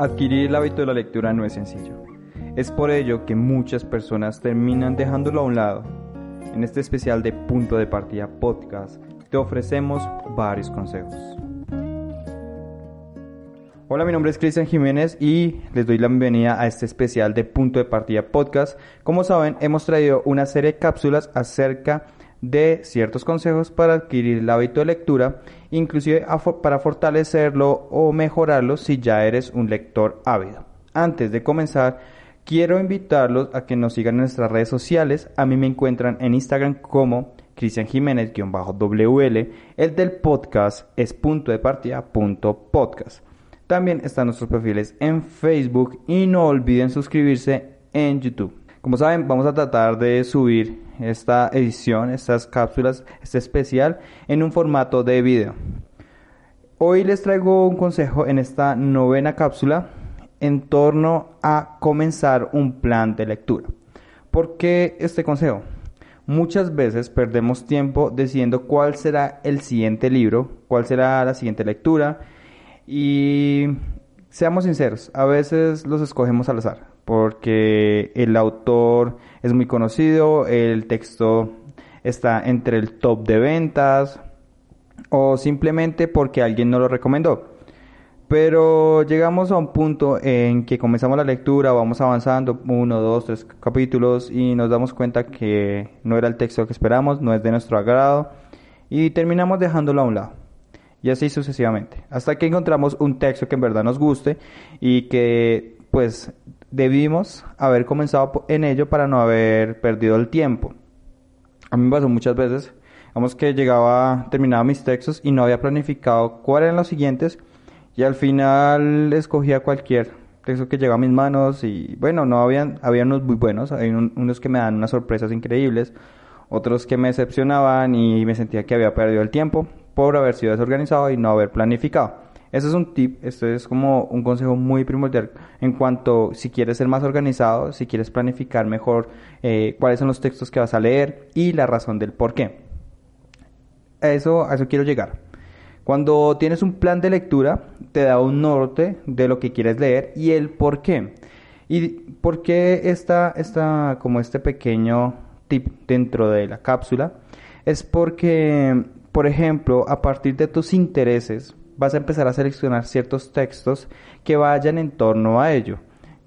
Adquirir el hábito de la lectura no es sencillo. Es por ello que muchas personas terminan dejándolo a un lado. En este especial de Punto de Partida Podcast te ofrecemos varios consejos. Hola, mi nombre es Cristian Jiménez y les doy la bienvenida a este especial de Punto de Partida Podcast. Como saben, hemos traído una serie de cápsulas acerca de ciertos consejos para adquirir el hábito de lectura, inclusive para fortalecerlo o mejorarlo si ya eres un lector ávido. Antes de comenzar, quiero invitarlos a que nos sigan en nuestras redes sociales. A mí me encuentran en Instagram como Cristian Jiménez-WL. El del podcast es punto de partida podcast. También están nuestros perfiles en Facebook y no olviden suscribirse en YouTube. Como saben, vamos a tratar de subir esta edición, estas cápsulas, este especial, en un formato de video. Hoy les traigo un consejo en esta novena cápsula en torno a comenzar un plan de lectura. ¿Por qué este consejo? Muchas veces perdemos tiempo decidiendo cuál será el siguiente libro, cuál será la siguiente lectura y seamos sinceros, a veces los escogemos al azar porque el autor es muy conocido, el texto está entre el top de ventas o simplemente porque alguien nos lo recomendó. Pero llegamos a un punto en que comenzamos la lectura, vamos avanzando uno, dos, tres capítulos y nos damos cuenta que no era el texto que esperamos, no es de nuestro agrado y terminamos dejándolo a un lado. Y así sucesivamente. Hasta que encontramos un texto que en verdad nos guste y que pues debimos haber comenzado en ello para no haber perdido el tiempo. A mí me pasó muchas veces, vamos que llegaba, terminaba mis textos y no había planificado cuáles eran los siguientes y al final escogía cualquier texto que llegaba a mis manos y bueno, no habían, había unos muy buenos, hay unos que me dan unas sorpresas increíbles, otros que me decepcionaban y me sentía que había perdido el tiempo por haber sido desorganizado y no haber planificado. Ese es un tip, esto es como un consejo muy primordial en cuanto si quieres ser más organizado, si quieres planificar mejor eh, cuáles son los textos que vas a leer y la razón del por qué. eso, a eso quiero llegar. Cuando tienes un plan de lectura, te da un norte de lo que quieres leer y el por qué. ¿Y por qué está, está como este pequeño tip dentro de la cápsula? Es porque, por ejemplo, a partir de tus intereses, vas a empezar a seleccionar ciertos textos que vayan en torno a ello.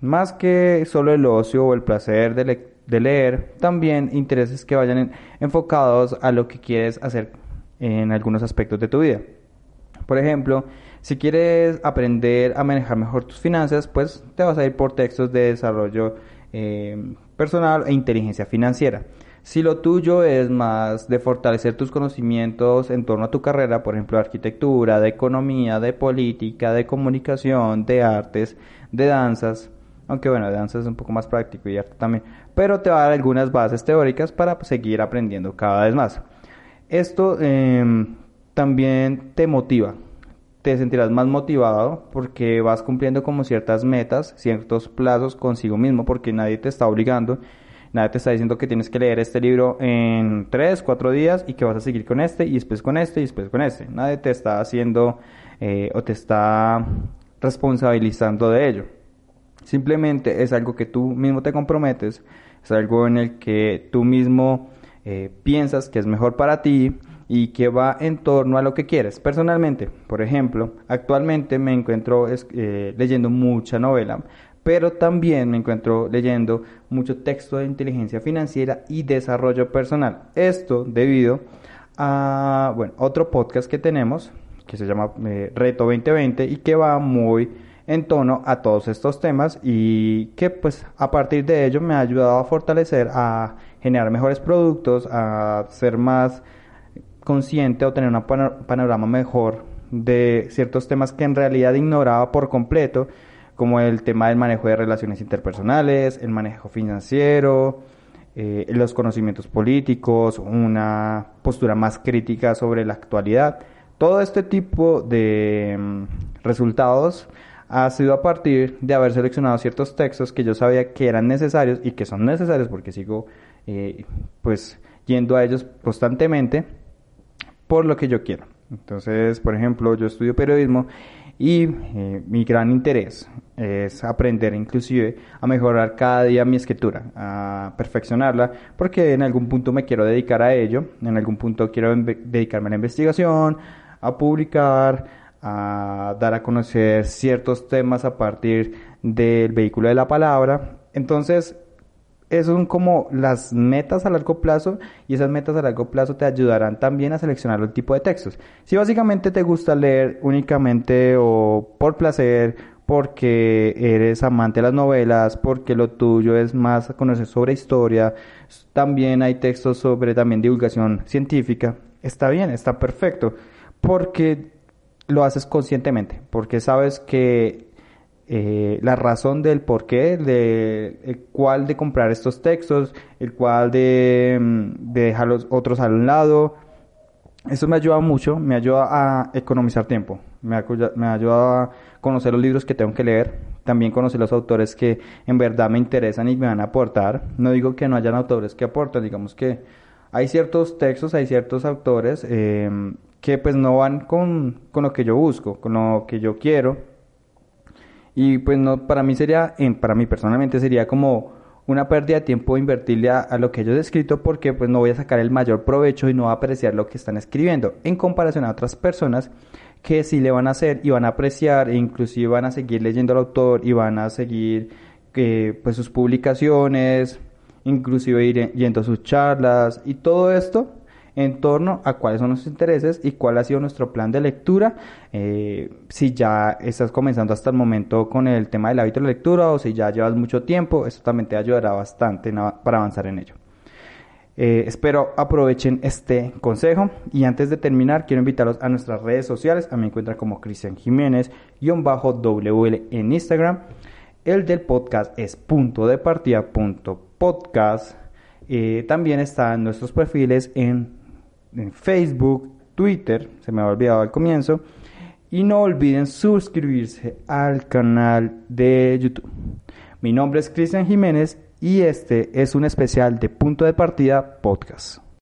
Más que solo el ocio o el placer de, leer, también intereses que vayan enfocados a lo que quieres hacer en algunos aspectos de tu vida. Por ejemplo, si quieres aprender a manejar mejor tus finanzas, pues te vas a ir por textos de desarrollo eh, personal e inteligencia financiera. Si lo tuyo es más de fortalecer tus conocimientos en torno a tu carrera, por ejemplo, de arquitectura, de economía, de política, de comunicación, de artes, de danzas, aunque bueno, de danzas es un poco más práctico y arte también, pero te va a dar algunas bases teóricas para seguir aprendiendo cada vez más. Esto em, también te motiva, te sentirás más motivado porque vas cumpliendo como ciertas metas, ciertos plazos consigo mismo porque nadie te está obligando Nadie te está diciendo que tienes que leer este libro en 3, 4 días y que vas a seguir con este y después con este y después con este. Nadie te está haciendo eh, o te está responsabilizando de ello. Simplemente es algo que tú mismo te comprometes, es algo en el que tú mismo eh, piensas que es mejor para ti y que va en torno a lo que quieres. Personalmente, por ejemplo, actualmente me encuentro eh, leyendo mucha novela, pero también me encuentro leyendo mucho texto de inteligencia financiera y desarrollo personal. Esto debido a bueno, otro podcast que tenemos que se llama eh, Reto 2020 y que va muy en tono a todos estos temas y que pues a partir de ello me ha ayudado a fortalecer, a generar mejores productos, a ser más consciente o tener un panorama mejor de ciertos temas que en realidad ignoraba por completo como el tema del manejo de relaciones interpersonales, el manejo financiero, eh, los conocimientos políticos, una postura más crítica sobre la actualidad. Todo este tipo de mm, resultados ha sido a partir de haber seleccionado ciertos textos que yo sabía que eran necesarios y que son necesarios porque sigo eh, pues yendo a ellos constantemente por lo que yo quiero. Entonces, por ejemplo, yo estudio periodismo y eh, mi gran interés es aprender inclusive a mejorar cada día mi escritura, a perfeccionarla, porque en algún punto me quiero dedicar a ello, en algún punto quiero dedicarme a la investigación, a publicar, a dar a conocer ciertos temas a partir del vehículo de la palabra. Entonces, esas son como las metas a largo plazo y esas metas a largo plazo te ayudarán también a seleccionar el tipo de textos. Si básicamente te gusta leer únicamente o por placer, porque eres amante de las novelas, porque lo tuyo es más conocer sobre historia, también hay textos sobre también divulgación científica, está bien, está perfecto, porque lo haces conscientemente, porque sabes que eh, la razón del por qué, de el cuál de comprar estos textos, el cual de, mm, de dejar los otros al lado, eso me ayuda mucho, me ayuda a economizar tiempo, me, me ayuda a conocer los libros que tengo que leer, también conocer los autores que en verdad me interesan y me van a aportar. No digo que no hayan autores que aportan, digamos que hay ciertos textos, hay ciertos autores eh, que pues no van con, con, lo que yo busco, con lo que yo quiero. Y pues no, para mí sería, para mí personalmente sería como una pérdida de tiempo invertirle a, lo que ellos he escrito porque pues no voy a sacar el mayor provecho y no voy a apreciar lo que están escribiendo en comparación a otras personas que sí le van a hacer y van a apreciar e inclusive van a seguir leyendo al autor y van a seguir eh, pues sus publicaciones, inclusive ir yendo a sus charlas y todo esto en torno a cuáles son nuestros intereses y cuál ha sido nuestro plan de lectura. Eh, si ya estás comenzando hasta el momento con el tema del hábito de lectura o si ya llevas mucho tiempo, esto también te ayudará bastante para avanzar en ello. Eh, espero aprovechen este consejo y antes de terminar quiero invitarlos a nuestras redes sociales. A mí me encuentran como Cristian Jiménez WL en Instagram. El del podcast es punto de partida punto podcast. Eh, también están nuestros perfiles en en Facebook, Twitter, se me había olvidado al comienzo. Y no olviden suscribirse al canal de YouTube. Mi nombre es Cristian Jiménez y este es un especial de Punto de Partida Podcast.